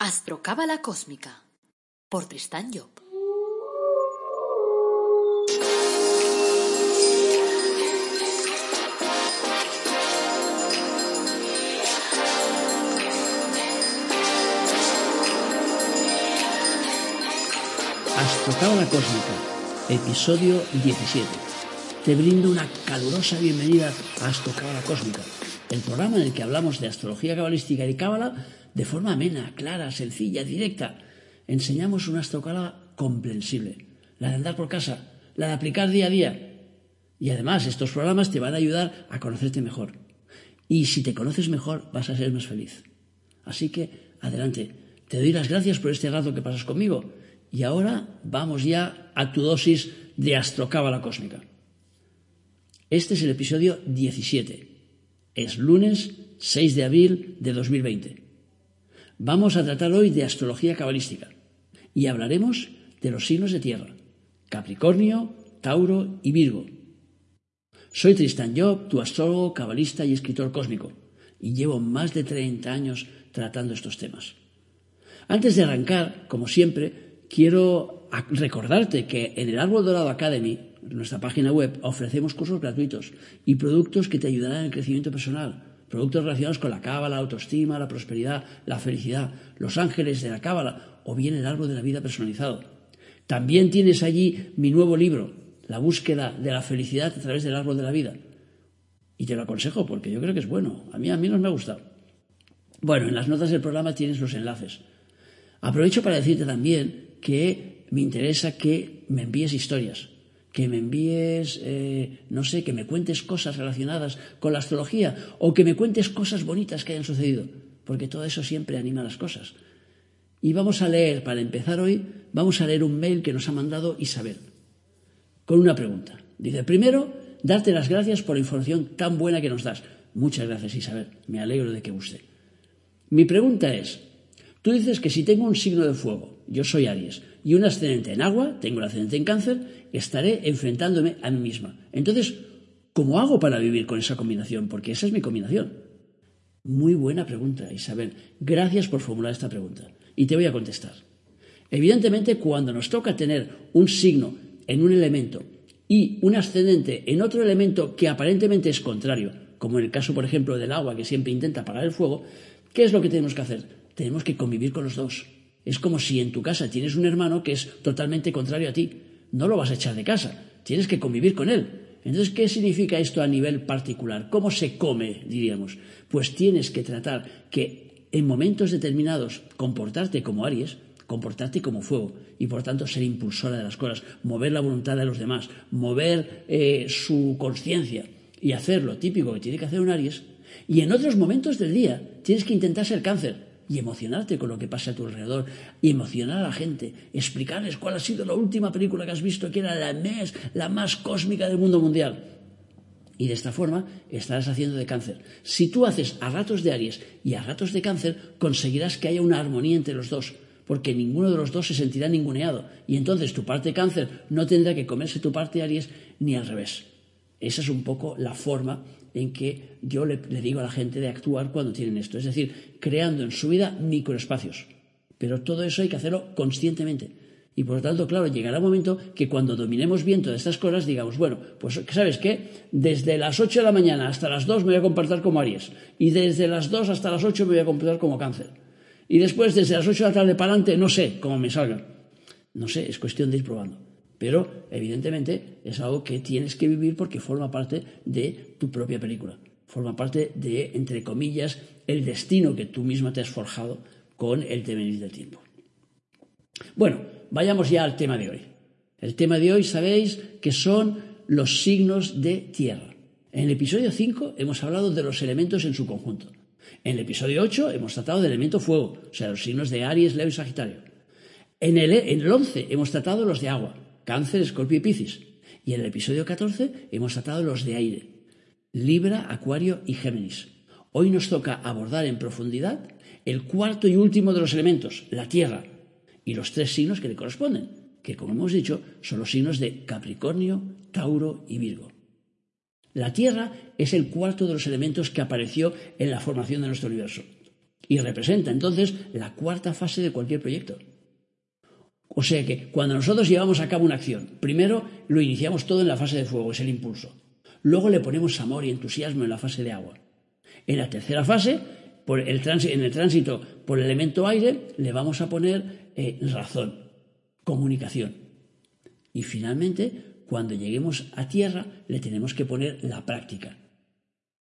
Astrocábala Cósmica por Tristán Job. Astrocábala Cósmica, episodio 17. Te brindo una calurosa bienvenida a Astrocábala Cósmica, el programa en el que hablamos de astrología cabalística y cábala de forma amena, clara, sencilla, directa. Enseñamos una astrocábala comprensible, la de andar por casa, la de aplicar día a día. Y además, estos programas te van a ayudar a conocerte mejor. Y si te conoces mejor, vas a ser más feliz. Así que, adelante. Te doy las gracias por este rato que pasas conmigo. Y ahora vamos ya a tu dosis de astrocábala cósmica. Este es el episodio 17. Es lunes 6 de abril de 2020. Vamos a tratar hoy de astrología cabalística y hablaremos de los signos de tierra, Capricornio, Tauro y Virgo. Soy Tristan Job, tu astrólogo, cabalista y escritor cósmico, y llevo más de 30 años tratando estos temas. Antes de arrancar, como siempre, quiero recordarte que en el Árbol Dorado Academy, nuestra página web, ofrecemos cursos gratuitos y productos que te ayudarán en el crecimiento personal, productos relacionados con la cábala, la autoestima, la prosperidad, la felicidad, los ángeles de la cábala o bien el árbol de la vida personalizado. También tienes allí mi nuevo libro, La búsqueda de la felicidad a través del árbol de la vida. Y te lo aconsejo porque yo creo que es bueno. A mí a mí no me ha gustado. Bueno, en las notas del programa tienes los enlaces. Aprovecho para decirte también que me interesa que me envíes historias que me envíes, eh, no sé, que me cuentes cosas relacionadas con la astrología o que me cuentes cosas bonitas que hayan sucedido, porque todo eso siempre anima las cosas. Y vamos a leer, para empezar hoy, vamos a leer un mail que nos ha mandado Isabel, con una pregunta. Dice, primero, darte las gracias por la información tan buena que nos das. Muchas gracias, Isabel, me alegro de que guste. Mi pregunta es, tú dices que si tengo un signo de fuego, yo soy Aries, y un ascendente en agua, tengo el ascendente en cáncer, estaré enfrentándome a mí misma. Entonces, ¿cómo hago para vivir con esa combinación? Porque esa es mi combinación. Muy buena pregunta, Isabel. Gracias por formular esta pregunta. Y te voy a contestar. Evidentemente, cuando nos toca tener un signo en un elemento y un ascendente en otro elemento que aparentemente es contrario, como en el caso, por ejemplo, del agua que siempre intenta apagar el fuego, ¿qué es lo que tenemos que hacer? Tenemos que convivir con los dos. Es como si en tu casa tienes un hermano que es totalmente contrario a ti no lo vas a echar de casa, tienes que convivir con él. Entonces, ¿qué significa esto a nivel particular? ¿Cómo se come, diríamos? Pues tienes que tratar que en momentos determinados comportarte como Aries, comportarte como fuego y por tanto ser impulsora de las cosas, mover la voluntad de los demás, mover eh, su conciencia y hacer lo típico que tiene que hacer un Aries. Y en otros momentos del día tienes que intentar ser cáncer, y emocionarte con lo que pasa a tu alrededor y emocionar a la gente, explicarles cuál ha sido la última película que has visto, que era la mes, la más cósmica del mundo mundial. Y de esta forma estarás haciendo de cáncer. Si tú haces a ratos de Aries y a ratos de cáncer, conseguirás que haya una armonía entre los dos, porque ninguno de los dos se sentirá ninguneado. Y entonces tu parte cáncer no tendrá que comerse tu parte Aries ni al revés. Esa es un poco la forma en que yo le, digo a la gente de actuar cuando tienen esto. Es decir, creando en su vida microespacios. Pero todo eso hay que hacerlo conscientemente. Y por lo tanto, claro, llegará un momento que cuando dominemos bien todas estas cosas, digamos, bueno, pues ¿sabes qué? Desde las 8 de la mañana hasta las 2 me voy a comportar como Aries. Y desde las 2 hasta las 8 me voy a comportar como Cáncer. Y después, desde las 8 de la tarde para adelante, no sé cómo me salga. No sé, es cuestión de ir probando. Pero, evidentemente, es algo que tienes que vivir porque forma parte de tu propia película. Forma parte de, entre comillas, el destino que tú misma te has forjado con el devenir del tiempo. Bueno, vayamos ya al tema de hoy. El tema de hoy sabéis que son los signos de tierra. En el episodio 5 hemos hablado de los elementos en su conjunto. En el episodio 8 hemos tratado del elemento fuego, o sea, los signos de Aries, Leo y Sagitario. En el, en el 11 hemos tratado los de agua, Cáncer, Escorpio y Piscis. Y en el episodio 14 hemos tratado los de aire, Libra, Acuario y Géminis. Hoy nos toca abordar en profundidad el cuarto y último de los elementos, la Tierra, y los tres signos que le corresponden, que como hemos dicho son los signos de Capricornio, Tauro y Virgo. La Tierra es el cuarto de los elementos que apareció en la formación de nuestro universo. y representa entonces la cuarta fase de cualquier proyecto. O sea que cuando nosotros llevamos a cabo una acción, primero lo iniciamos todo en la fase de fuego, es el impulso. Luego le ponemos amor y entusiasmo en la fase de agua. En la tercera fase, en el tránsito por el elemento aire, le vamos a poner eh, razón, comunicación. Y finalmente, cuando lleguemos a tierra, le tenemos que poner la práctica.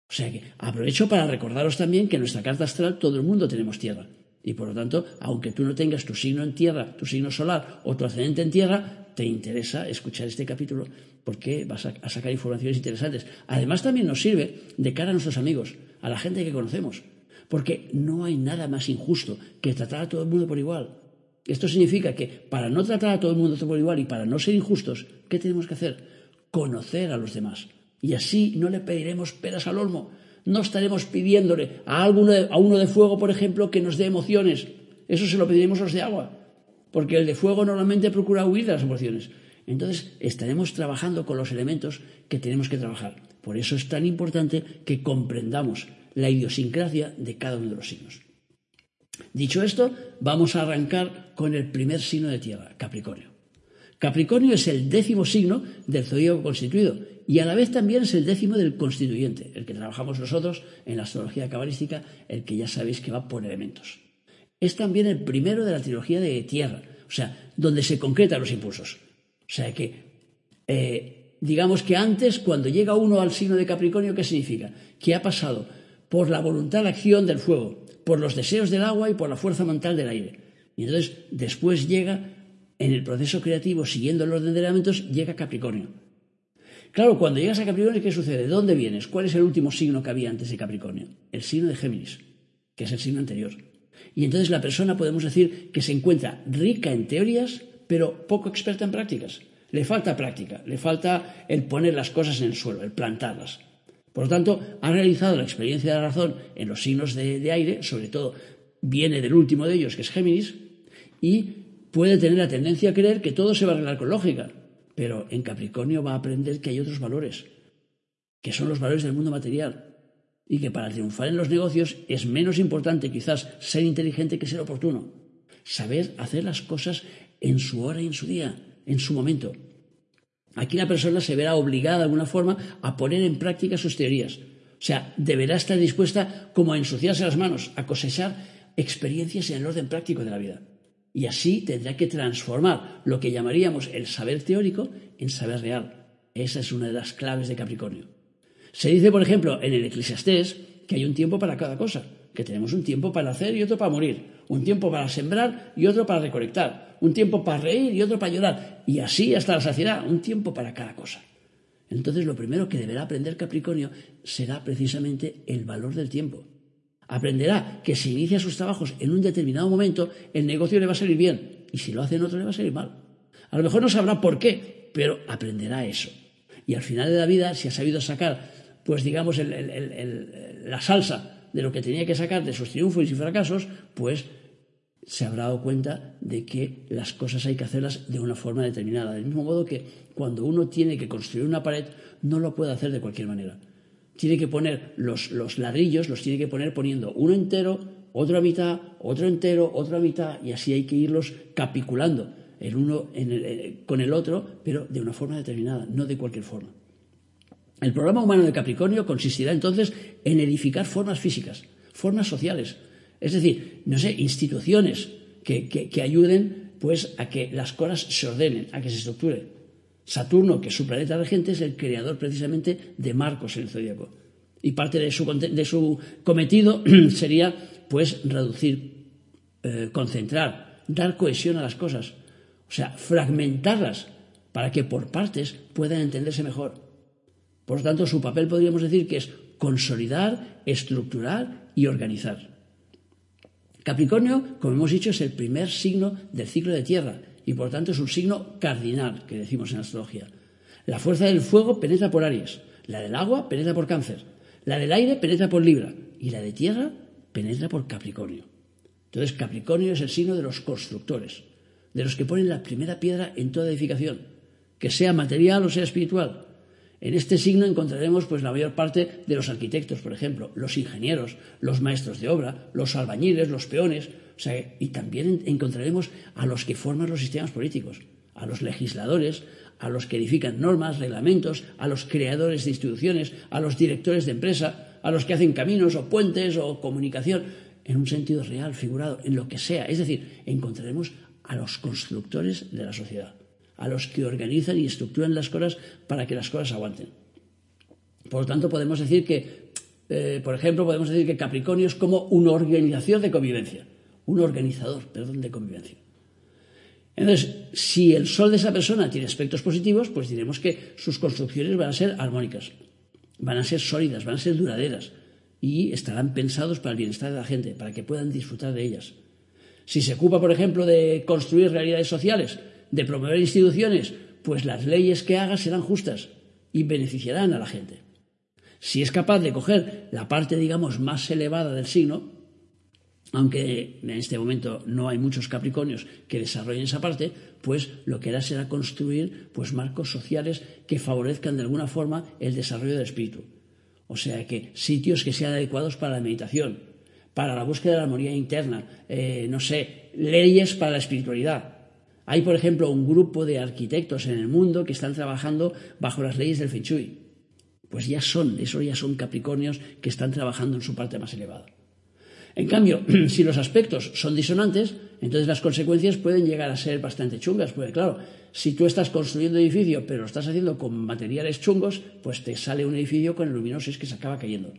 O sea que aprovecho para recordaros también que en nuestra carta astral todo el mundo tenemos tierra. Y por lo tanto, aunque tú no tengas tu signo en tierra, tu signo solar o tu ascendente en tierra, te interesa escuchar este capítulo porque vas a, sacar informaciones interesantes. Además, también nos sirve de cara a nuestros amigos, a la gente que conocemos, porque no hay nada más injusto que tratar a todo el mundo por igual. Esto significa que para no tratar a todo el mundo por igual y para no ser injustos, ¿qué tenemos que hacer? Conocer a los demás. Y así no le pediremos peras al olmo, no estaremos pidiéndole a, a uno de fuego, por ejemplo, que nos dé emociones. Eso se lo pediremos a los de agua, porque el de fuego normalmente procura huir de las emociones. Entonces estaremos trabajando con los elementos que tenemos que trabajar. Por eso es tan importante que comprendamos la idiosincrasia de cada uno de los signos. Dicho esto, vamos a arrancar con el primer signo de tierra, Capricornio. Capricornio es el décimo signo del zodíaco constituido y a la vez también es el décimo del constituyente, el que trabajamos nosotros en la astrología cabalística, el que ya sabéis que va por elementos. Es también el primero de la trilogía de tierra, o sea, donde se concretan los impulsos. O sea que, eh, digamos que antes, cuando llega uno al signo de Capricornio, ¿qué significa? Que ha pasado por la voluntad de acción del fuego, por los deseos del agua y por la fuerza mental del aire. Y entonces, después llega, en el proceso creativo, siguiendo el orden de elementos, llega Capricornio Claro, cuando llegas a Capricornio, ¿qué sucede? ¿De dónde vienes? ¿Cuál es el último signo que había antes de Capricornio? El signo de Géminis, que es el signo anterior. Y entonces la persona podemos decir que se encuentra rica en teorías, pero poco experta en prácticas. Le falta práctica, le falta el poner las cosas en el suelo, el plantarlas. Por lo tanto, ha realizado la experiencia de la razón en los signos de, de aire, sobre todo viene del último de ellos, que es Géminis, y puede tener la tendencia a creer que todo se va a arreglar con lógica, pero en Capricornio va a aprender que hay otros valores, que son los valores del mundo material, y que para triunfar en los negocios es menos importante quizás ser inteligente que ser oportuno. Saber hacer las cosas en su hora y en su día, en su momento. Aquí la persona se verá obligada de alguna forma a poner en práctica sus teorías. O sea, deberá estar dispuesta como a ensuciarse las manos, a cosechar experiencias en el orden práctico de la vida. Y así tendrá que transformar lo que llamaríamos el saber teórico en saber real. Esa es una de las claves de Capricornio. Se dice, por ejemplo, en el Eclesiastés que hay un tiempo para cada cosa, que tenemos un tiempo para hacer y otro para morir, un tiempo para sembrar y otro para recolectar, un tiempo para reír y otro para llorar, y así hasta la saciedad, un tiempo para cada cosa. Entonces lo primero que deberá aprender Capricornio será precisamente el valor del tiempo. Aprenderá que si inicia sus trabajos en un determinado momento, el negocio le va a salir bien y si lo hace en otro le va a salir mal. A lo mejor no sabrá por qué, pero aprenderá eso. Y al final de la vida, si ha sabido sacar, pues digamos, la salsa de lo que tenía que sacar de sus triunfos y fracasos, pues se habrá dado cuenta de que las cosas hay que hacerlas de una forma determinada. Del mismo modo que cuando uno tiene que construir una pared, no lo puede hacer de cualquier manera tiene que poner los, ladrillos, los tiene que poner poniendo uno entero, otro a mitad, otro entero, otro a mitad, y así hay que irlos capiculando el uno eh, con el otro, pero de una forma determinada, no de cualquier forma. El programa humano de Capricornio consistirá entonces en edificar formas físicas, formas sociales, es decir, no sé, instituciones que, que ayuden pues a que las cosas se ordenen, a que se estructuren. Saturno, que es su planeta regente, es el creador precisamente de Marcos en el zodíaco. Y parte de su, cometido sería, pues, reducir, eh, concentrar, dar cohesión a las cosas. O sea, fragmentarlas para que por partes puedan entenderse mejor. Por lo tanto, su papel podríamos decir que es consolidar, estructurar y organizar. Capricornio, como hemos dicho, es el primer signo del ciclo de tierra y por tanto es un signo cardinal que decimos en astrología. La fuerza del fuego penetra por Aries, la del agua penetra por Cáncer, la del aire penetra por Libra y la de tierra penetra por Capricornio. Entonces Capricornio es el signo de los constructores, de los que ponen la primera piedra en toda edificación, que sea material o sea espiritual. En este signo encontraremos pues la mayor parte de los arquitectos, por ejemplo, los ingenieros, los maestros de obra, los albañiles, los peones, y también encontraremos a los que forman los sistemas políticos, a los legisladores, a los que edifican normas, reglamentos, a los creadores de instituciones, a los directores de empresa, a los que hacen caminos o puentes o comunicación, en un sentido real, figurado, en lo que sea. Es decir, encontraremos a los constructores de la sociedad, a los que organizan y estructuran las cosas para que las cosas aguanten. Por lo tanto, podemos decir que, eh, por ejemplo, podemos decir que Capricornio es como una organización de convivencia, un organizador, perdón, de convivencia. Entonces, si el sol de esa persona tiene aspectos positivos, pues diremos que sus construcciones van a ser armónicas, van a ser sólidas, van a ser duraderas y estarán pensados para el bienestar de la gente, para que puedan disfrutar de ellas. Si se ocupa, por ejemplo, de construir realidades sociales, de promover instituciones, pues las leyes que haga serán justas y beneficiarán a la gente. Si es capaz de coger la parte, digamos, más elevada del signo, aunque en este momento no hay muchos Capricornios que desarrollen esa parte, pues lo que hará será construir pues marcos sociales que favorezcan de alguna forma el desarrollo del espíritu. O sea que sitios que sean adecuados para la meditación, para la búsqueda de la armonía interna, eh, no sé, leyes para la espiritualidad. Hay, por ejemplo, un grupo de arquitectos en el mundo que están trabajando bajo las leyes del Feng Shui. Pues ya son, eso ya son Capricornios que están trabajando en su parte más elevada. En cambio, si los aspectos son disonantes, entonces las consecuencias pueden llegar a ser bastante chungas, porque claro, si tú estás construyendo edificio pero lo estás haciendo con materiales chungos, pues te sale un edificio con el luminosis que se acaba cayendo.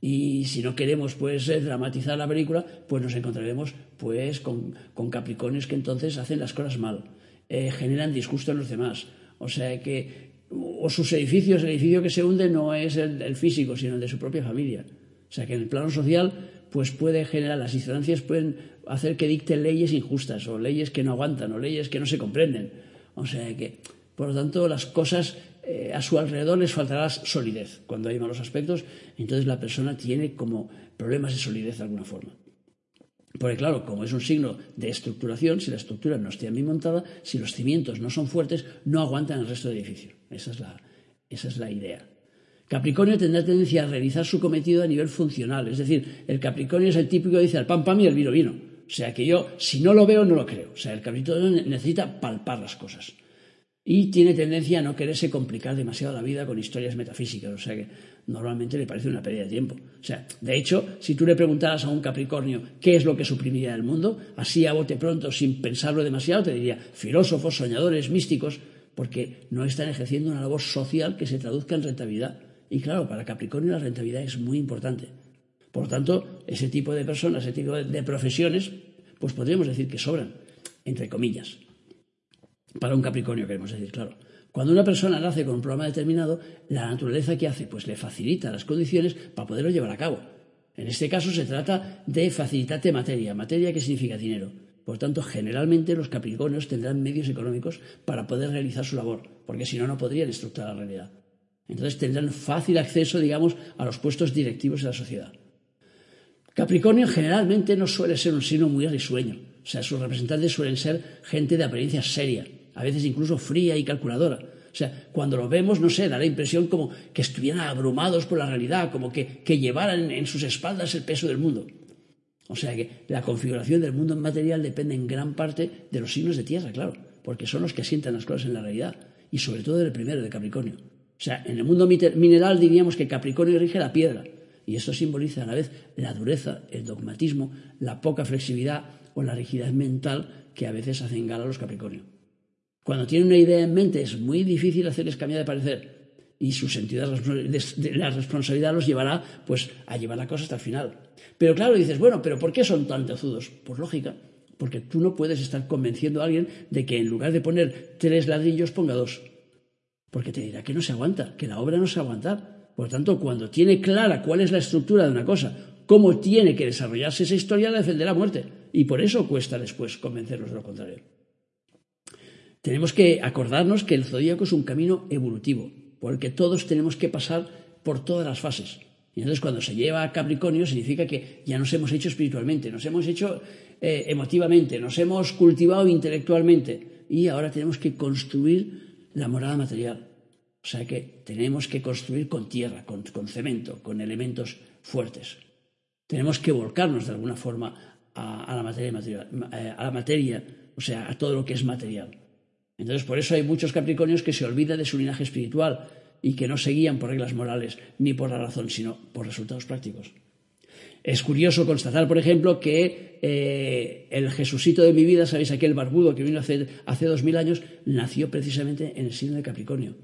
Y si no queremos pues eh, dramatizar la película, pues nos encontraremos pues con, con Capricornios que entonces hacen las cosas mal, eh, generan disgusto en los demás. O sea que o sus edificios, el edificio que se hunde no es el, el, físico, sino el de su propia familia. O sea que en el plano social, pues puede generar, las disonancias pueden hacer que dicten leyes injustas, o leyes que no aguantan, o leyes que no se comprenden. O sea que, por lo tanto, las cosas eh, a su alrededor les faltará solidez. Cuando hay malos aspectos, entonces la persona tiene como problemas de solidez de alguna forma. Porque claro, como es un signo de estructuración, si la estructura no está bien montada, si los cimientos no son fuertes, no aguantan el resto del edificio. Esa es la, esa es la idea. Capricornio tendrá tendencia a realizar su cometido a nivel funcional. Es decir, el Capricornio es el típico que dice al pan pan y el vino vino. O sea que yo, si no lo veo, no lo creo. O sea, el Capricornio necesita palpar las cosas y tiene tendencia a no quererse complicar demasiado la vida con historias metafísicas, o sea que normalmente le parece una pérdida de tiempo. O sea, de hecho, si tú le preguntaras a un Capricornio qué es lo que suprimiría el mundo, así a bote pronto, sin pensarlo demasiado, te diría filósofos, soñadores, místicos, porque no están ejerciendo una labor social que se traduzca en rentabilidad. Y claro, para Capricornio la rentabilidad es muy importante. Por lo tanto, ese tipo de personas, ese tipo de profesiones, pues podríamos decir que sobran, entre comillas para un Capricornio, queremos decir, claro. Cuando una persona nace con un programa determinado, la naturaleza que hace, pues le facilita las condiciones para poderlo llevar a cabo. En este caso se trata de facilitarte materia, materia que significa dinero. Por tanto, generalmente los Capricornios tendrán medios económicos para poder realizar su labor, porque si no, no podrían estructurar la realidad. Entonces tendrán fácil acceso, digamos, a los puestos directivos de la sociedad. Capricornio generalmente no suele ser un signo muy risueño, o sea, sus representantes suelen ser gente de apariencia seria, a veces incluso fría y calculadora. O sea, cuando lo vemos, no sé, da la impresión como que estuvieran abrumados por la realidad, como que, llevaran en sus espaldas el peso del mundo. O sea que la configuración del mundo material depende en gran parte de los signos de tierra, claro, porque son los que asientan las cosas en la realidad, y sobre todo del primero, de Capricornio. O sea, en el mundo mineral diríamos que Capricornio rige la piedra, y esto simboliza a la vez la dureza, el dogmatismo, la poca flexibilidad o la rigidez mental que a veces hacen gala los Capricornio. Cuando tienen una idea en mente es muy difícil hacerles cambiar de parecer y su sentido de la responsabilidad los llevará pues a llevar la cosa hasta el final. Pero claro, dices, bueno, pero ¿por qué son tan tozudos? Pues lógica, porque tú no puedes estar convenciendo a alguien de que en lugar de poner tres ladrillos ponga dos. Porque te dirá que no se aguanta, que la obra no se aguanta. Por tanto, cuando tiene clara cuál es la estructura de una cosa, cómo tiene que desarrollarse esa historia, la defenderá a muerte. Y por eso cuesta después convencerlos de lo contrario. Tenemos que acordarnos que el zodíaco es un camino evolutivo, por el que todos tenemos que pasar por todas las fases. Y entonces cuando se lleva a Capricornio significa que ya nos hemos hecho espiritualmente, nos hemos hecho eh, emotivamente, nos hemos cultivado intelectualmente y ahora tenemos que construir la morada material. O sea que tenemos que construir con tierra, con, cemento, con elementos fuertes. Tenemos que volcarnos de alguna forma a, la materia, eh, a la materia, o sea, a todo lo que es material. Entonces, por eso hay muchos capricornios que se olvidan de su linaje espiritual y que no se guían por reglas morales ni por la razón, sino por resultados prácticos. Es curioso constatar, por ejemplo, que eh, el Jesucito de mi vida, sabéis, aquel barbudo que vino hace, hace dos mil años, nació precisamente en el signo de Capricornio.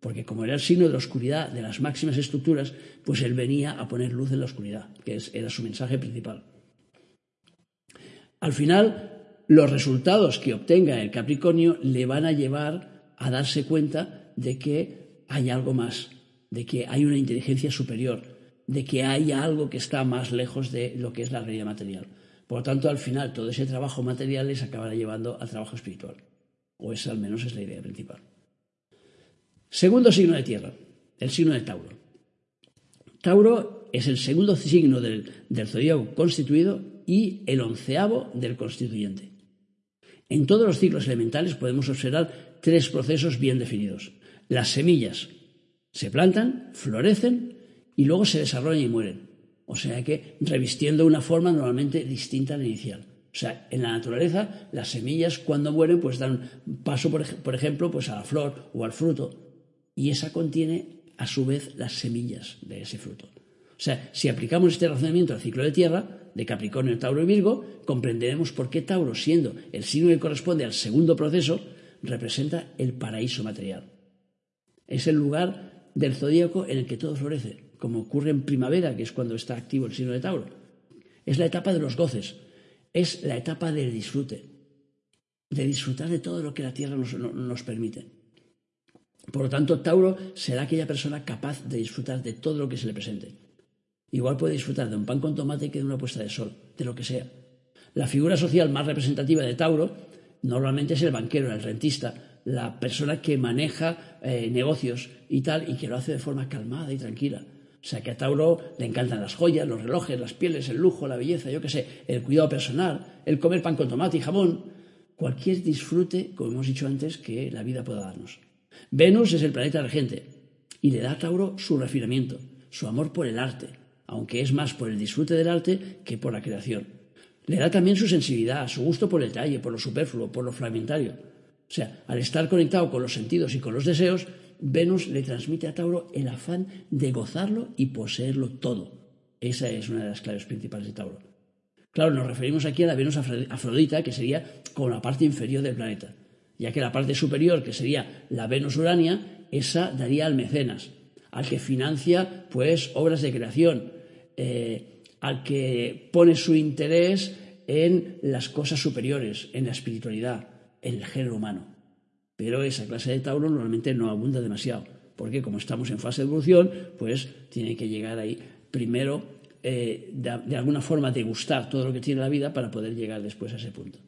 Porque como era el signo de la oscuridad, de las máximas estructuras, pues él venía a poner luz en la oscuridad, que era su mensaje principal. Al final, los resultados que obtenga el Capricornio le van a llevar a darse cuenta de que hay algo más, de que hay una inteligencia superior, de que hay algo que está más lejos de lo que es la realidad material. Por lo tanto, al final, todo ese trabajo material les acabará llevando al trabajo espiritual. O esa al menos es la idea principal. Segundo signo de tierra, el signo de Tauro. Tauro es el segundo signo del, del constituido y el onceavo del constituyente. En todos los ciclos elementales podemos observar tres procesos bien definidos. Las semillas se plantan, florecen y luego se desarrollan y mueren. O sea que revistiendo una forma normalmente distinta a la inicial. O sea, en la naturaleza las semillas cuando mueren pues dan paso, por, ejemplo, pues a la flor o al fruto. Y esa contiene a su vez las semillas de ese fruto. O sea, si aplicamos este razonamiento al ciclo de tierra, de Capricornio, Tauro y Virgo, comprenderemos por qué Tauro, siendo el signo que corresponde al segundo proceso, representa el paraíso material. Es el lugar del zodíaco en el que todo florece, como ocurre en primavera, que es cuando está activo el signo de Tauro. Es la etapa de los goces, es la etapa del disfrute, de disfrutar de todo lo que la tierra nos, permite. Por lo tanto, Tauro será aquella persona capaz de disfrutar de todo lo que se le presente. Igual puede disfrutar de un pan con tomate que de una puesta de sol, de lo que sea. La figura social más representativa de Tauro normalmente es el banquero, el rentista, la persona que maneja eh, negocios y tal, y que lo hace de forma calmada y tranquila. O sea, que a Tauro le encantan las joyas, los relojes, las pieles, el lujo, la belleza, yo qué sé, el cuidado personal, el comer pan con tomate y jamón, cualquier disfrute, como hemos dicho antes, que la vida pueda darnos. Venus es el planeta regente y le da a Tauro su refinamiento, su amor por el arte, aunque es más por el disfrute del arte que por la creación. Le da también su sensibilidad, su gusto por el detalle, por lo superfluo, por lo fragmentario. O sea, al estar conectado con los sentidos y con los deseos, Venus le transmite a Tauro el afán de gozarlo y poseerlo todo. Esa es una de las claves principales de Tauro. Claro, nos referimos aquí a la Venus Afrodita, que sería como la parte inferior del planeta, ya que la parte superior, que sería la Venus Urania, esa daría al mecenas, al que financia pues obras de creación, eh, al que pone su interés en las cosas superiores, en la espiritualidad, en el género humano. Pero esa clase de Tauro normalmente no abunda demasiado, porque como estamos en fase de evolución, pues tiene que llegar ahí primero eh, de, alguna forma degustar todo lo que tiene la vida para poder llegar después a ese punto.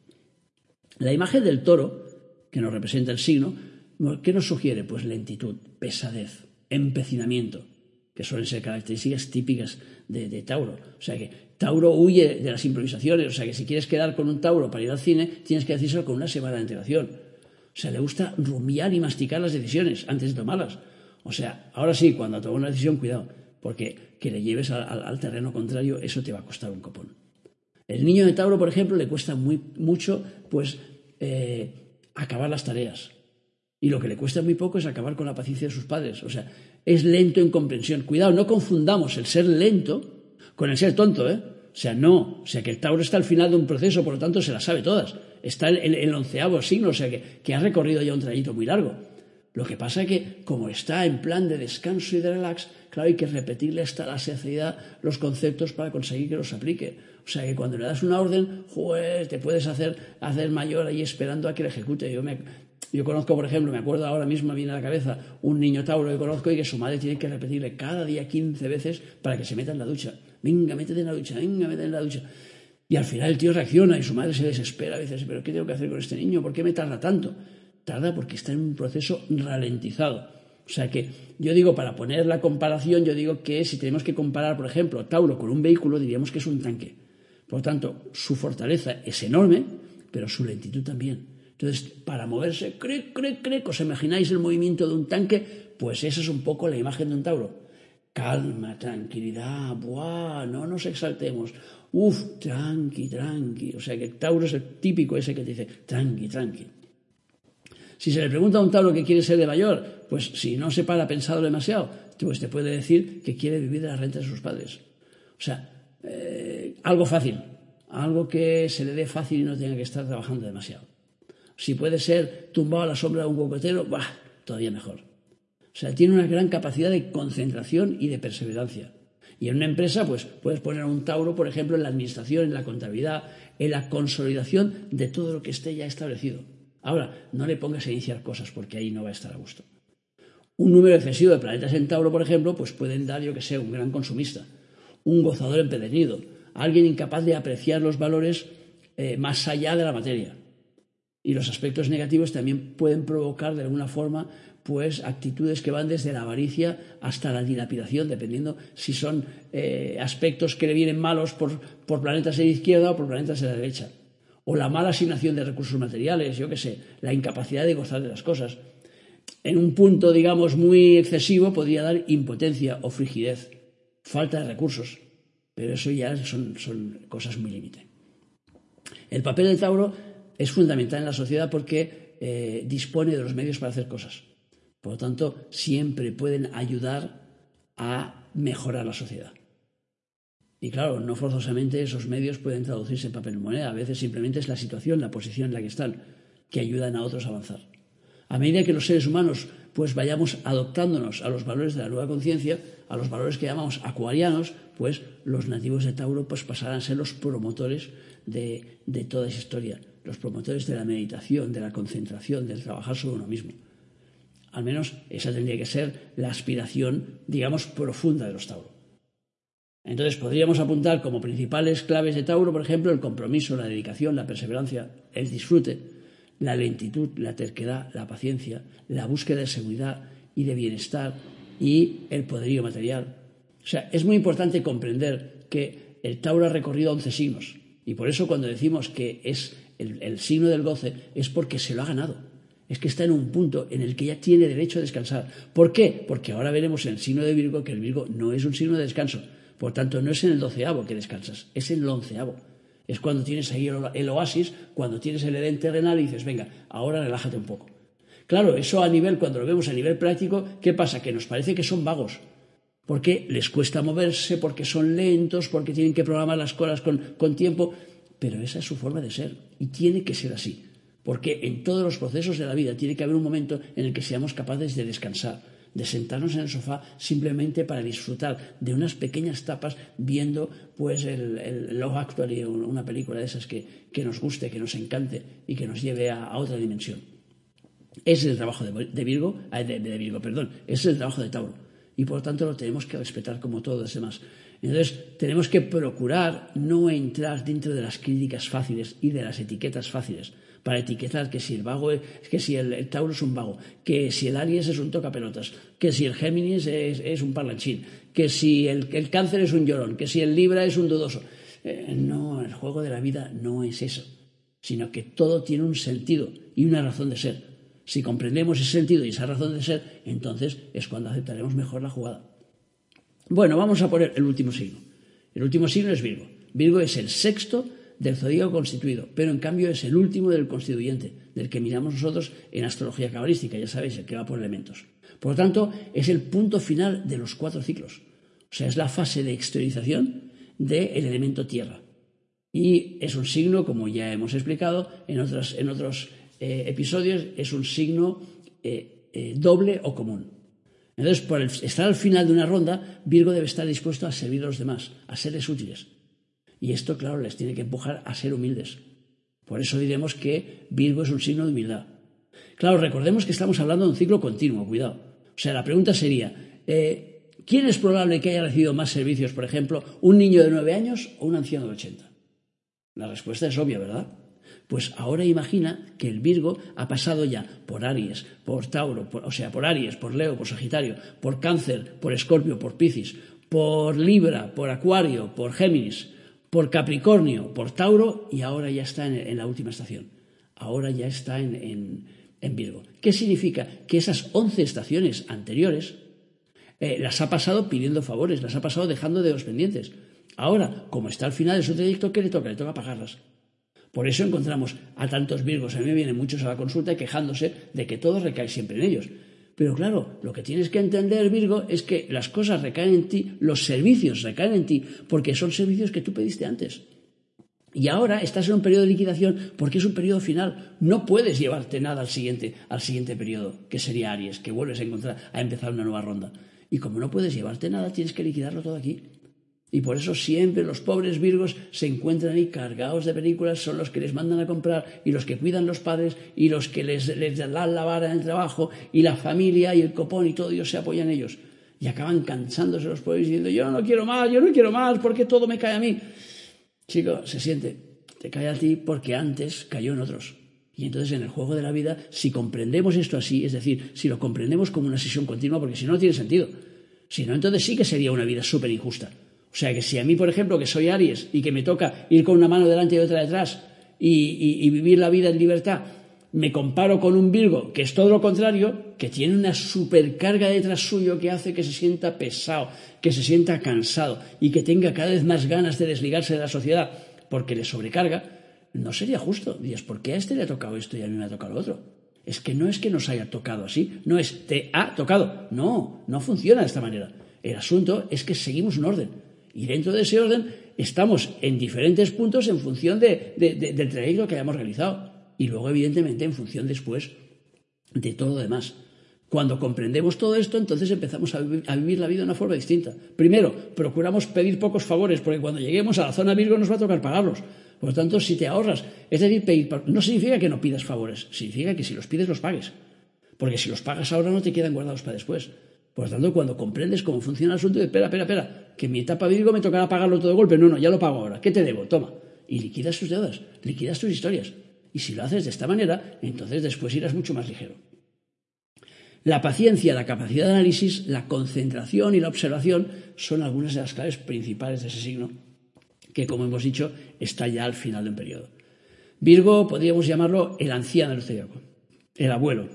La imagen del toro, que nos representa el signo, ¿qué nos sugiere? Pues lentitud, pesadez, empecinamiento, que suelen ser características típicas de, de, Tauro. O sea que Tauro huye de las improvisaciones, o sea que si quieres quedar con un Tauro para ir al cine, tienes que decírselo con una semana de antelación. O sea, le gusta rumiar y masticar las decisiones antes de tomarlas. O sea, ahora sí, cuando toma una decisión, cuidado, porque que le lleves al, terreno contrario, eso te va a costar un copón. El niño de Tauro, por ejemplo, le cuesta muy, mucho, pues, eh, acabar las tareas. Y lo que le cuesta muy poco es acabar con la paciencia de sus padres. O sea, es lento en comprensión. Cuidado, no confundamos el ser lento con el ser tonto, ¿eh? O sea, no. O sea, que el Tauro está al final de un proceso, por lo tanto se las sabe todas está el, el, onceavo signo, o sea que, ha recorrido ya un trayecto muy largo. Lo que pasa es que, como está en plan de descanso y de relax, claro, hay que repetirle hasta la saciedad los conceptos para conseguir que los aplique. O sea que cuando le das una orden, pues te puedes hacer, hacer mayor ahí esperando a que le ejecute. Yo, me, yo conozco, por ejemplo, me acuerdo ahora mismo, me viene a la cabeza un niño tauro que conozco y que su madre tiene que repetirle cada día 15 veces para que se meta en la ducha. Venga, métete en la ducha, venga, métete en la ducha. Y al final el tío reacciona y su madre se desespera veces, pero ¿qué tengo que hacer con este niño? ¿Por qué me tarda tanto? Tarda porque está en un proceso ralentizado. O sea que yo digo, para poner la comparación, yo digo que si tenemos que comparar, por ejemplo, Tauro con un vehículo, diríamos que es un tanque. Por tanto, su fortaleza es enorme, pero su lentitud también. Entonces, para moverse, crec, crec, crec, ¿os imagináis el movimiento de un tanque? Pues esa es un poco la imagen de un Tauro. Calma, tranquilidad, buah, no nos exaltemos. Uf, tranqui, tranqui. O sea que Tauro es el típico ese que te dice, tranqui, tranqui. Si se le pregunta a un Tauro que quiere ser de mayor, pues si no se para pensado demasiado, pues te puede decir que quiere vivir de las rentas de sus padres. O sea, eh, algo fácil, algo que se le dé fácil y no tenga que estar trabajando demasiado. Si puede ser tumbado a la sombra de un cocotero, bah, todavía mejor. O sea, tiene una gran capacidad de concentración y de perseverancia. Y en una empresa, pues puedes poner a un Tauro, por ejemplo, en la administración, en la contabilidad, en la consolidación de todo lo que esté ya establecido. Ahora, no le pongas a iniciar cosas porque ahí no va a estar a gusto. Un número excesivo de planetas en Tauro, por ejemplo, pues pueden dar, yo que sé, un gran consumista, un gozador empedernido, alguien incapaz de apreciar los valores eh, más allá de la materia. Y los aspectos negativos también pueden provocar de alguna forma pues actitudes que van desde la avaricia hasta la dilapidación, dependiendo si son eh, aspectos que le vienen malos por, por planetas de la izquierda o por planetas de la derecha. O la mala asignación de recursos materiales, yo qué sé, la incapacidad de gozar de las cosas. En un punto, digamos, muy excesivo podría dar impotencia o frigidez, falta de recursos. Pero eso ya son, son cosas muy límite. El papel del Tauro es fundamental en la sociedad porque eh, dispone de los medios para hacer cosas. Por lo tanto, siempre pueden ayudar a mejorar la sociedad. Y claro, no forzosamente esos medios pueden traducirse en papel moneda. A veces simplemente es la situación, la posición en la que están, que ayudan a otros a avanzar. A medida que los seres humanos pues vayamos adoptándonos a los valores de la nueva conciencia, a los valores que llamamos acuarianos, pues los nativos de Tauro pues pasarán a ser los promotores de, de toda esa historia los promotores de la meditación, de la concentración, del trabajar sobre uno mismo. Al menos esa tendría que ser la aspiración, digamos, profunda de los Tauro. Entonces podríamos apuntar como principales claves de Tauro, por ejemplo, el compromiso, la dedicación, la perseverancia, el disfrute, la lentitud, la terquedad, la paciencia, la búsqueda de seguridad y de bienestar y el poderío material. O sea, es muy importante comprender que el Tauro ha recorrido 11 signos y por eso cuando decimos que es el, signo del goce es porque se lo ha ganado. Es que está en un punto en el que ya tiene derecho a descansar. ¿Por qué? Porque ahora veremos en el signo de Virgo que el Virgo no es un signo de descanso. Por tanto, no es en el doceavo que descansas, es en el onceavo. Es cuando tienes ahí el oasis, cuando tienes el Edén terrenal y dices, venga, ahora relájate un poco. Claro, eso a nivel, cuando lo vemos a nivel práctico, ¿qué pasa? Que nos parece que son vagos. Porque les cuesta moverse, porque son lentos, porque tienen que programar las cosas con tiempo pero esa es su forma de ser y tiene que ser así, porque en todos los procesos de la vida tiene que haber un momento en el que seamos capaces de descansar, de sentarnos en el sofá simplemente para disfrutar de unas pequeñas tapas viendo pues el, el Love Actually, una película de esas que, nos guste, que nos encante y que nos lleve a, otra dimensión. Es el trabajo de, Virgo, eh, de, de Virgo, perdón, es el trabajo de Tauro y por lo tanto lo tenemos que respetar como todos los demás. Entonces, tenemos que procurar no entrar dentro de las críticas fáciles y de las etiquetas fáciles para etiquetar que si el vago es, que si el, Tauro es un vago, que si el Aries es un tocapelotas, que si el Géminis es, un parlanchín, que si el, Cáncer es un llorón, que si el Libra es un dudoso. Eh, no, el juego de la vida no es eso, sino que todo tiene un sentido y una razón de ser. Si comprendemos ese sentido y esa razón de ser, entonces es cuando aceptaremos mejor la jugada. Bueno, vamos a poner el último signo. El último signo es Virgo. Virgo es el sexto del zodíaco constituido, pero en cambio es el último del constituyente, del que miramos nosotros en astrología cabalística, ya sabéis, el que va por elementos. Por lo tanto, es el punto final de los cuatro ciclos. O sea, es la fase de exteriorización del elemento tierra. Y es un signo, como ya hemos explicado en otros, en otros eh, episodios, es un signo eh, eh, doble o común. Entonces, por estar al final de una ronda, Virgo debe estar dispuesto a servir a los demás, a serles útiles. Y esto, claro, les tiene que empujar a ser humildes. Por eso diremos que Virgo es un signo de humildad. Claro, recordemos que estamos hablando de un ciclo continuo, cuidado. O sea, la pregunta sería, eh, ¿quién es probable que haya recibido más servicios, por ejemplo, un niño de nueve años o un anciano de ochenta? La respuesta es obvia, ¿verdad? Pues ahora imagina que el Virgo ha pasado ya por Aries, por Tauro, o sea, por Aries, por Leo, por Sagitario, por Cáncer, por Escorpio, por Piscis, por Libra, por Acuario, por Géminis, por Capricornio, por Tauro y ahora ya está en, la última estación. ahora ya está en, Virgo. ¿Qué significa? Que esas 11 estaciones anteriores eh, las ha pasado pidiendo favores, las ha pasado dejando de los pendientes. Ahora, como está al final de su trayecto, ¿qué le toca? Le toca pagarlas. Por eso encontramos a tantos Virgos. A mí me vienen muchos a la consulta quejándose de que todo recae siempre en ellos. Pero claro, lo que tienes que entender, Virgo, es que las cosas recaen en ti, los servicios recaen en ti, porque son servicios que tú pediste antes. Y ahora estás en un periodo de liquidación porque es un periodo final. No puedes llevarte nada al siguiente, al siguiente periodo, que sería Aries, que vuelves a encontrar, a empezar una nueva ronda. Y como no puedes llevarte nada, tienes que liquidarlo todo aquí. Y por eso siempre los pobres virgos se encuentran ahí cargados de películas, son los que les mandan a comprar y los que cuidan los padres y los que les, les dan la vara en el trabajo y la familia y el copón y todo Dios se apoyan ellos. Y acaban cansándose los pobres diciendo, yo no quiero más, yo no quiero más, porque todo me cae a mí. Chico, se siente, te cae a ti porque antes cayó en otros. Y entonces en el juego de la vida, si comprendemos esto así, es decir, si lo comprendemos como una sesión continua, porque si no, no tiene sentido. Si no, entonces sí que sería una vida súper injusta. O sea que si a mí, por ejemplo, que soy Aries y que me toca ir con una mano delante y otra detrás y, vivir la vida en libertad, me comparo con un Virgo que es todo lo contrario, que tiene una supercarga detrás suyo que hace que se sienta pesado, que se sienta cansado y que tenga cada vez más ganas de desligarse de la sociedad porque le sobrecarga, no sería justo. Dios, ¿por qué a este le ha tocado esto y a mí me ha tocado lo otro? Es que no es que nos haya tocado así, no es te ha tocado. No, no funciona de esta manera. El asunto es que seguimos un orden. Y dentro de ese orden estamos en diferentes puntos en función del trayecto que hayamos realizado. Y luego, evidentemente, en función después de todo lo demás. Cuando comprendemos todo esto, entonces empezamos a vivir, la vida de una forma distinta. Primero, procuramos pedir pocos favores, porque cuando lleguemos a la zona Virgo nos va a tocar pagarlos. Por lo tanto, si te ahorras, es decir, pedir, no significa que no pidas favores, significa que si los pides los pagues. Porque si los pagas ahora no te quedan guardados para después. Por lo tanto, cuando comprendes cómo funciona el asunto, espera, espera, espera, que mi etapa Virgo me tocará pagarlo todo de golpe. No, no, ya lo pago ahora. ¿Qué te debo? Toma. Y liquidas tus deudas, liquidas tus historias. Y si lo haces de esta manera, entonces después irás mucho más ligero. La paciencia, la capacidad de análisis, la concentración y la observación son algunas de las claves principales de ese signo, que como hemos dicho, está ya al final de un periodo. Virgo podríamos llamarlo el anciano del zodiaco, el abuelo,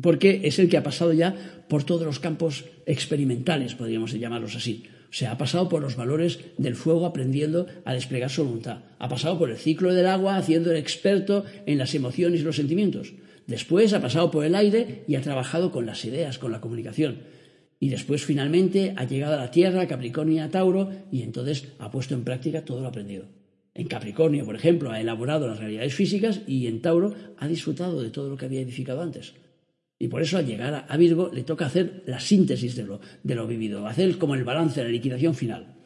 porque es el que ha pasado ya por todos los campos experimentales, podríamos llamarlos así. O sea, ha pasado por los valores del fuego aprendiendo a desplegar su voluntad. Ha pasado por el ciclo del agua haciendo el experto en las emociones y los sentimientos. Después ha pasado por el aire y ha trabajado con las ideas, con la comunicación. Y después finalmente ha llegado a la Tierra, Capricornio y a Tauro y entonces ha puesto en práctica todo lo aprendido. En Capricornio, por ejemplo, ha elaborado las realidades físicas y en Tauro ha disfrutado de todo lo que había edificado antes. Y por eso al llegar a Virgo le toca hacer la síntesis de lo, de lo vivido, hacer como el balance, la liquidación final.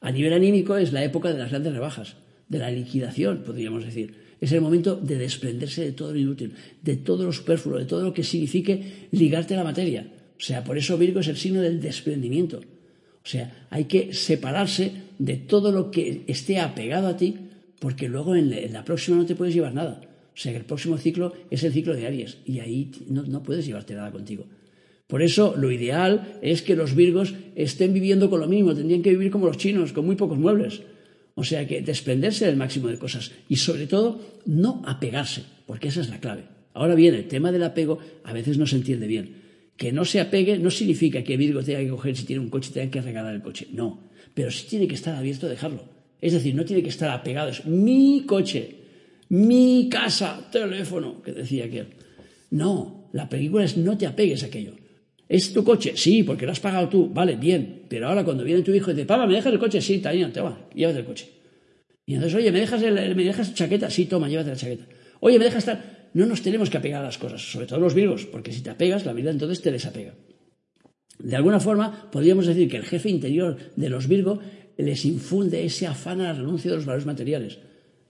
A nivel anímico es la época de las grandes rebajas, de la liquidación, podríamos decir. Es el momento de desprenderse de todo lo inútil, de todo lo superfluo, de todo lo que signifique ligarte a la materia. O sea, por eso Virgo es el signo del desprendimiento. O sea, hay que separarse de todo lo que esté apegado a ti, porque luego en la próxima no te puedes llevar nada. O sea que el próximo ciclo es el ciclo de Aries y ahí no, puedes llevarte nada contigo. Por eso lo ideal es que los virgos estén viviendo con lo mismo, tendrían que vivir como los chinos, con muy pocos muebles. O sea que desprenderse del máximo de cosas y sobre todo no apegarse, porque esa es la clave. Ahora bien, el tema del apego a veces no se entiende bien. Que no se apegue no significa que Virgo tenga que coger, si tiene un coche, tenga que regalar el coche. No, pero sí tiene que estar abierto a dejarlo. Es decir, no tiene que estar apegado. Es mi coche mi casa, teléfono, que decía aquel. No, la película es no te apegues a aquello. ¿Es tu coche? Sí, porque lo has pagado tú. Vale, bien. Pero ahora cuando viene tu hijo y dice, papá, ¿me dejas el coche? Sí, Tania, te va, llévate el coche. Y entonces, oye, ¿me dejas, el, ¿me dejas chaqueta? Sí, toma, llévate la chaqueta. Oye, ¿me dejas estar? No nos tenemos que apegar a las cosas, sobre todo los virgos, porque si te apegas, la vida entonces te desapega. De alguna forma, podríamos decir que el jefe interior de los virgos les infunde ese afán a la renuncia de los valores materiales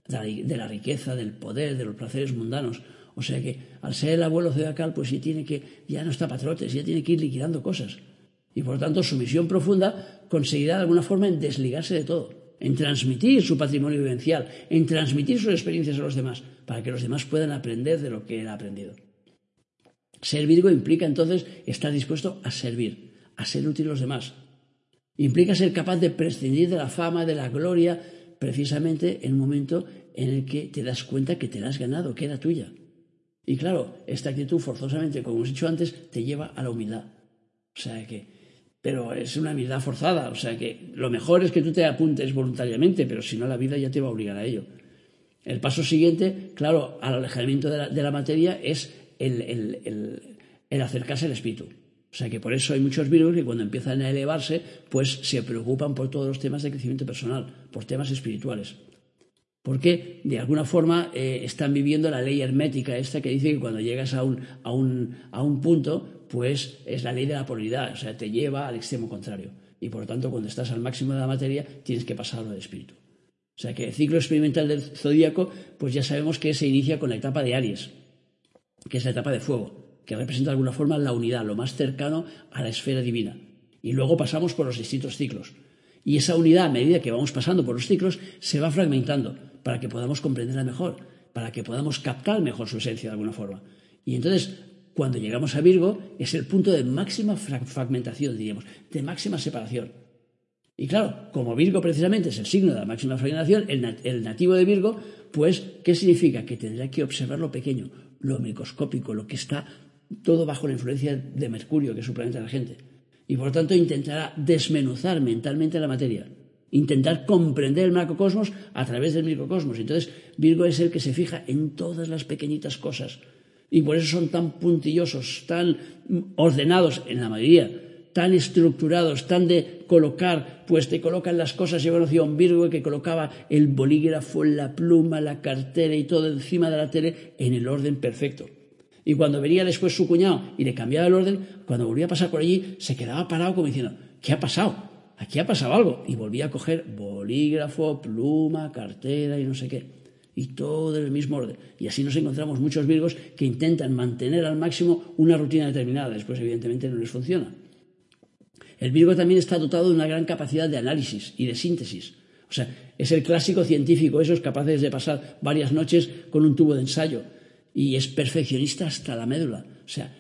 de la riqueza, del poder, de los placeres mundanos. O sea que al ser el abuelo zodiacal, pues sí tiene que, ya no está patrotes, ya tiene que ir liquidando cosas. Y por lo tanto su misión profunda conseguirá de alguna forma en desligarse de todo, en transmitir su patrimonio vivencial, en transmitir sus experiencias a los demás, para que los demás puedan aprender de lo que él ha aprendido. Ser Virgo implica entonces estar dispuesto a servir, a ser útil a los demás. Implica ser capaz de prescindir de la fama, de la gloria, precisamente en un momento en el que te das cuenta que te la has ganado, que era tuya. Y claro, esta actitud forzosamente, como hemos dicho antes, te lleva a la humildad. O sea que, pero es una humildad forzada. O sea que lo mejor es que tú te apuntes voluntariamente, pero si no, la vida ya te va a obligar a ello. El paso siguiente, claro, al alejamiento de la, materia es el, el acercarse al espíritu. O sea que por eso hay muchos virus que cuando empiezan a elevarse, pues se preocupan por todos los temas de crecimiento personal, por temas espirituales porque de alguna forma eh, están viviendo la ley hermética esta que dice que cuando llegas a un, a, un, a un punto, pues es la ley de la polaridad, o sea, te lleva al extremo contrario. Y por lo tanto, cuando estás al máximo de la materia, tienes que pasarlo al espíritu. O sea que el ciclo experimental del zodíaco, pues ya sabemos que se inicia con la etapa de Aries, que es la etapa de fuego, que representa de alguna forma la unidad, lo más cercano a la esfera divina. Y luego pasamos por los distintos ciclos. Y esa unidad, a medida que vamos pasando por los ciclos, se va fragmentando para que podamos comprenderla mejor, para que podamos captar mejor su esencia de alguna forma. Y entonces, cuando llegamos a Virgo, es el punto de máxima fragmentación, diríamos, de máxima separación. Y claro, como Virgo precisamente es el signo de la máxima fragmentación, el, nativo de Virgo, pues, ¿qué significa? Que tendrá que observar lo pequeño, lo microscópico, lo que está todo bajo la influencia de Mercurio, que es su planeta gente. Y por lo tanto intentará desmenuzar mentalmente la materia intentar comprender el macrocosmos a través del microcosmos. Entonces, Virgo es el que se fija en todas las pequeñitas cosas. Y por eso son tan puntillosos, tan ordenados en la mayoría, tan estructurados, tan de colocar, pues te colocan las cosas. Yo conocí a un Virgo que colocaba el bolígrafo, la pluma, la cartera y todo encima de la tele en el orden perfecto. Y cuando venía después su cuñado y le cambiaba el orden, cuando volvía a pasar por allí, se quedaba parado como diciendo, ¿qué ha pasado? aquí ha pasado algo. Y volví a coger bolígrafo, pluma, cartera y no sé qué. Y todo en el mismo orden. Y así nos encontramos muchos virgos que intentan mantener al máximo una rutina determinada. Después, evidentemente, no les funciona. El Virgo también está dotado de una gran capacidad de análisis y de síntesis. O sea, es el clásico científico, esos capaces de pasar varias noches con un tubo de ensayo. Y es perfeccionista hasta la médula. O sea,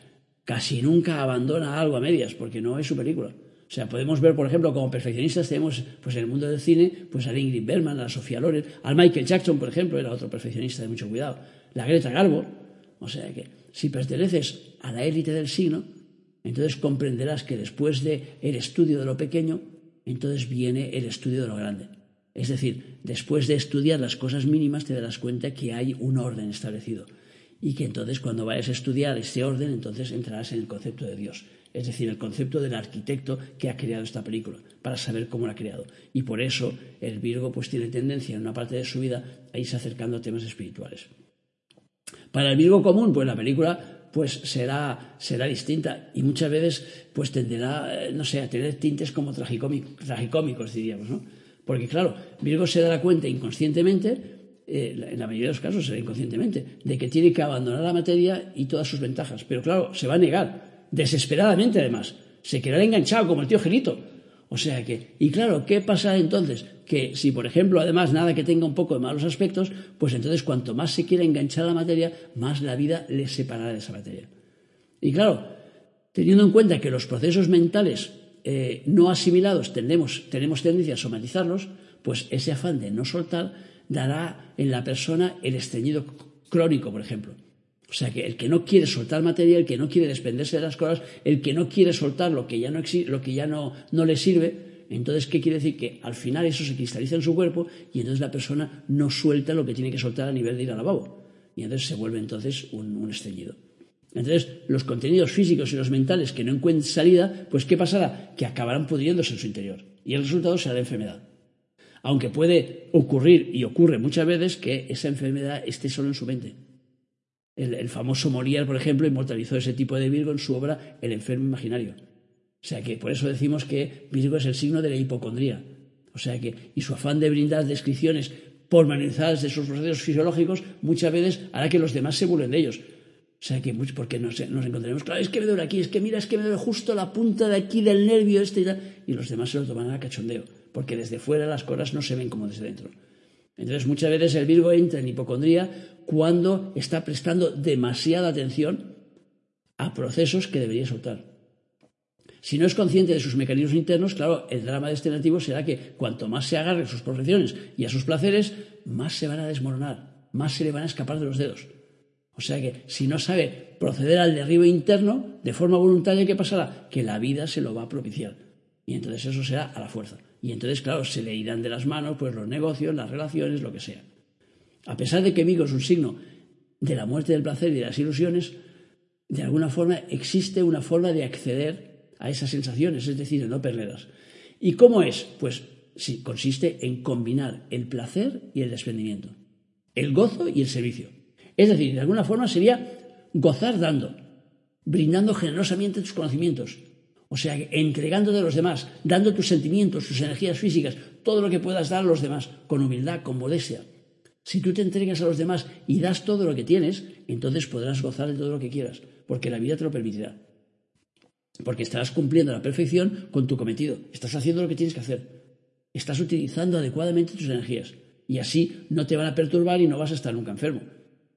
casi nunca abandona algo a medias porque no es su película. O sea, podemos ver, por ejemplo, como perfeccionistas tenemos pues, en el mundo del cine pues, a Ingrid Bergman, a Sofía Loren, al Michael Jackson, por ejemplo, era otro perfeccionista de mucho cuidado, la Greta Garbo. O sea que si perteneces a la élite del signo, entonces comprenderás que después del el estudio de lo pequeño, entonces viene el estudio de lo grande. Es decir, después de estudiar las cosas mínimas te darás cuenta que hay un orden establecido y que entonces cuando vayas a estudiar ese orden, entonces entrarás en el concepto de Dios es decir, el concepto del arquitecto que ha creado esta película, para saber cómo la ha creado. Y por eso el Virgo pues tiene tendencia en una parte de su vida a irse acercando a temas espirituales. Para el Virgo común, pues la película pues será, será distinta y muchas veces pues tenderá, eh, no sé, a tener tintes como tragicómicos, diríamos, ¿no? Porque claro, Virgo se dará cuenta inconscientemente eh, en la mayoría de los casos será inconscientemente, de que tiene que abandonar la materia y todas sus ventajas. Pero claro, se va a negar, desesperadamente además. Se quedará enganchado como el tío Genito. O sea que, y claro, ¿qué pasa entonces? Que si, por ejemplo, además nada que tenga un poco de malos aspectos, pues entonces cuanto más se quiera enganchar a la materia, más la vida le separará de esa materia. Y claro, teniendo en cuenta que los procesos mentales eh, no asimilados tenemos tendencia a somatizarlos, pues ese afán de no soltar dará en la persona el estreñido crónico, por ejemplo. O sea, que el que no quiere soltar material, el que no quiere desprenderse de las cosas, el que no quiere soltar lo que ya no, lo que ya no, no le sirve, entonces, ¿qué quiere decir? Que al final eso se cristaliza en su cuerpo y entonces la persona no suelta lo que tiene que soltar a nivel de ir al lavabo. Y entonces se vuelve entonces un, un estreñido. Entonces, los contenidos físicos y los mentales que no encuentren salida, pues ¿qué pasará? Que acabarán pudriéndose en su interior. Y el resultado será la enfermedad. Aunque puede ocurrir, y ocurre muchas veces, que esa enfermedad esté solo en su mente el, famoso Molière, por ejemplo, inmortalizó ese tipo de Virgo en su obra El enfermo imaginario. O sea que por eso decimos que Virgo es el signo de la hipocondría. O sea que, y su afán de brindar descripciones pormenorizadas de sus procesos fisiológicos muchas veces hará que los demás se burlen de ellos. O sea que, porque nos, nos encontraremos, claro, es que me duele aquí, es que mira, es que me duele justo la punta de aquí del nervio este y tal. Y los demás se lo toman a cachondeo, porque desde fuera las cosas no se ven como desde dentro. Entonces muchas veces el Virgo entra en hipocondría cuando está prestando demasiada atención a procesos que debería soltar. Si no es consciente de sus mecanismos internos, claro, el drama de este nativo será que cuanto más se agarre a sus profesiones y a sus placeres, más se van a desmoronar, más se le van a escapar de los dedos. O sea que si no sabe proceder al derribo interno de forma voluntaria, ¿qué pasará? Que la vida se lo va a propiciar. Y entonces eso será a la fuerza. Y entonces, claro, se le irán de las manos pues los negocios, las relaciones, lo que sea. A pesar de que Vigo es un signo de la muerte del placer y de las ilusiones, de alguna forma existe una forma de acceder a esas sensaciones, es decir, de no perderlas. ¿Y cómo es? Pues sí, consiste en combinar el placer y el desprendimiento, el gozo y el servicio. Es decir, de alguna forma sería gozar dando, brindando generosamente tus conocimientos, o sea, entregándote a los demás, dando tus sentimientos, tus energías físicas, todo lo que puedas dar a los demás, con humildad, con modestia. Si tú te entregas a los demás y das todo lo que tienes, entonces podrás gozar de todo lo que quieras, porque la vida te lo permitirá porque estarás cumpliendo a la perfección con tu cometido. Estás haciendo lo que tienes que hacer. Estás utilizando adecuadamente tus energías. Y así no te van a perturbar y no vas a estar nunca enfermo.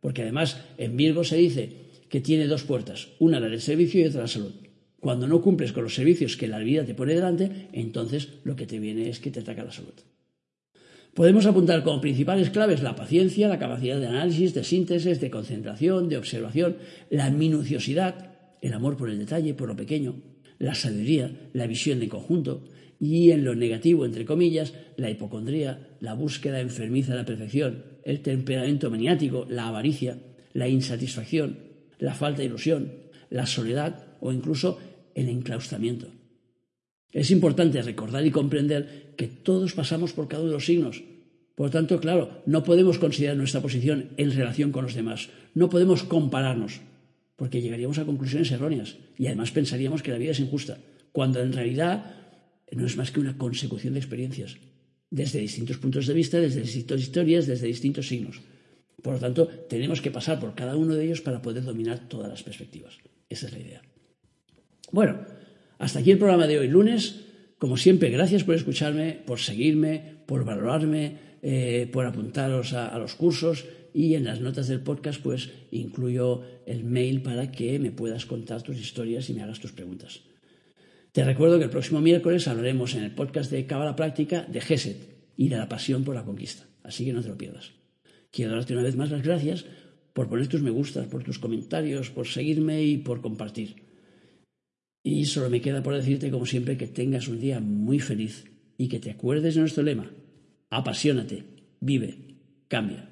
Porque además en Virgo se dice que tiene dos puertas, una la del servicio y otra la salud. Cuando no cumples con los servicios que la vida te pone delante, entonces lo que te viene es que te ataca la salud. Podemos apuntar como principales claves la paciencia, la capacidad de análisis, de síntesis, de concentración, de observación, la minuciosidad, el amor por el detalle, por lo pequeño, la sabiduría, la visión de conjunto, y en lo negativo, entre comillas, la hipocondría, la búsqueda enfermiza de la perfección, el temperamento maniático, la avaricia, la insatisfacción, la falta de ilusión, la soledad o incluso el enclaustramiento. Es importante recordar y comprender que todos pasamos por cada uno de los signos. Por tanto, claro, no podemos considerar nuestra posición en relación con los demás. No podemos compararnos porque llegaríamos a conclusiones erróneas y además pensaríamos que la vida es injusta, cuando en realidad no es más que una consecución de experiencias, desde distintos puntos de vista, desde distintas historias, desde distintos signos. Por lo tanto, tenemos que pasar por cada uno de ellos para poder dominar todas las perspectivas. Esa es la idea. Bueno, hasta aquí el programa de hoy, lunes. Como siempre, gracias por escucharme, por seguirme, por valorarme, eh, por apuntaros a los cursos y en las notas del podcast pues incluyo el mail para que me puedas contar tus historias y me hagas tus preguntas. Te recuerdo que el próximo miércoles hablaremos en el podcast de Cábala Práctica de Geset y de la pasión por la conquista, así que no te lo pierdas. Quiero darte una vez más las gracias por poner tus me gustas, por tus comentarios, por seguirme y por compartir. Y solo me queda por decirte, como siempre, que tengas un día muy feliz y que te acuerdes de nuestro lema. Apasionate, vive, cambia.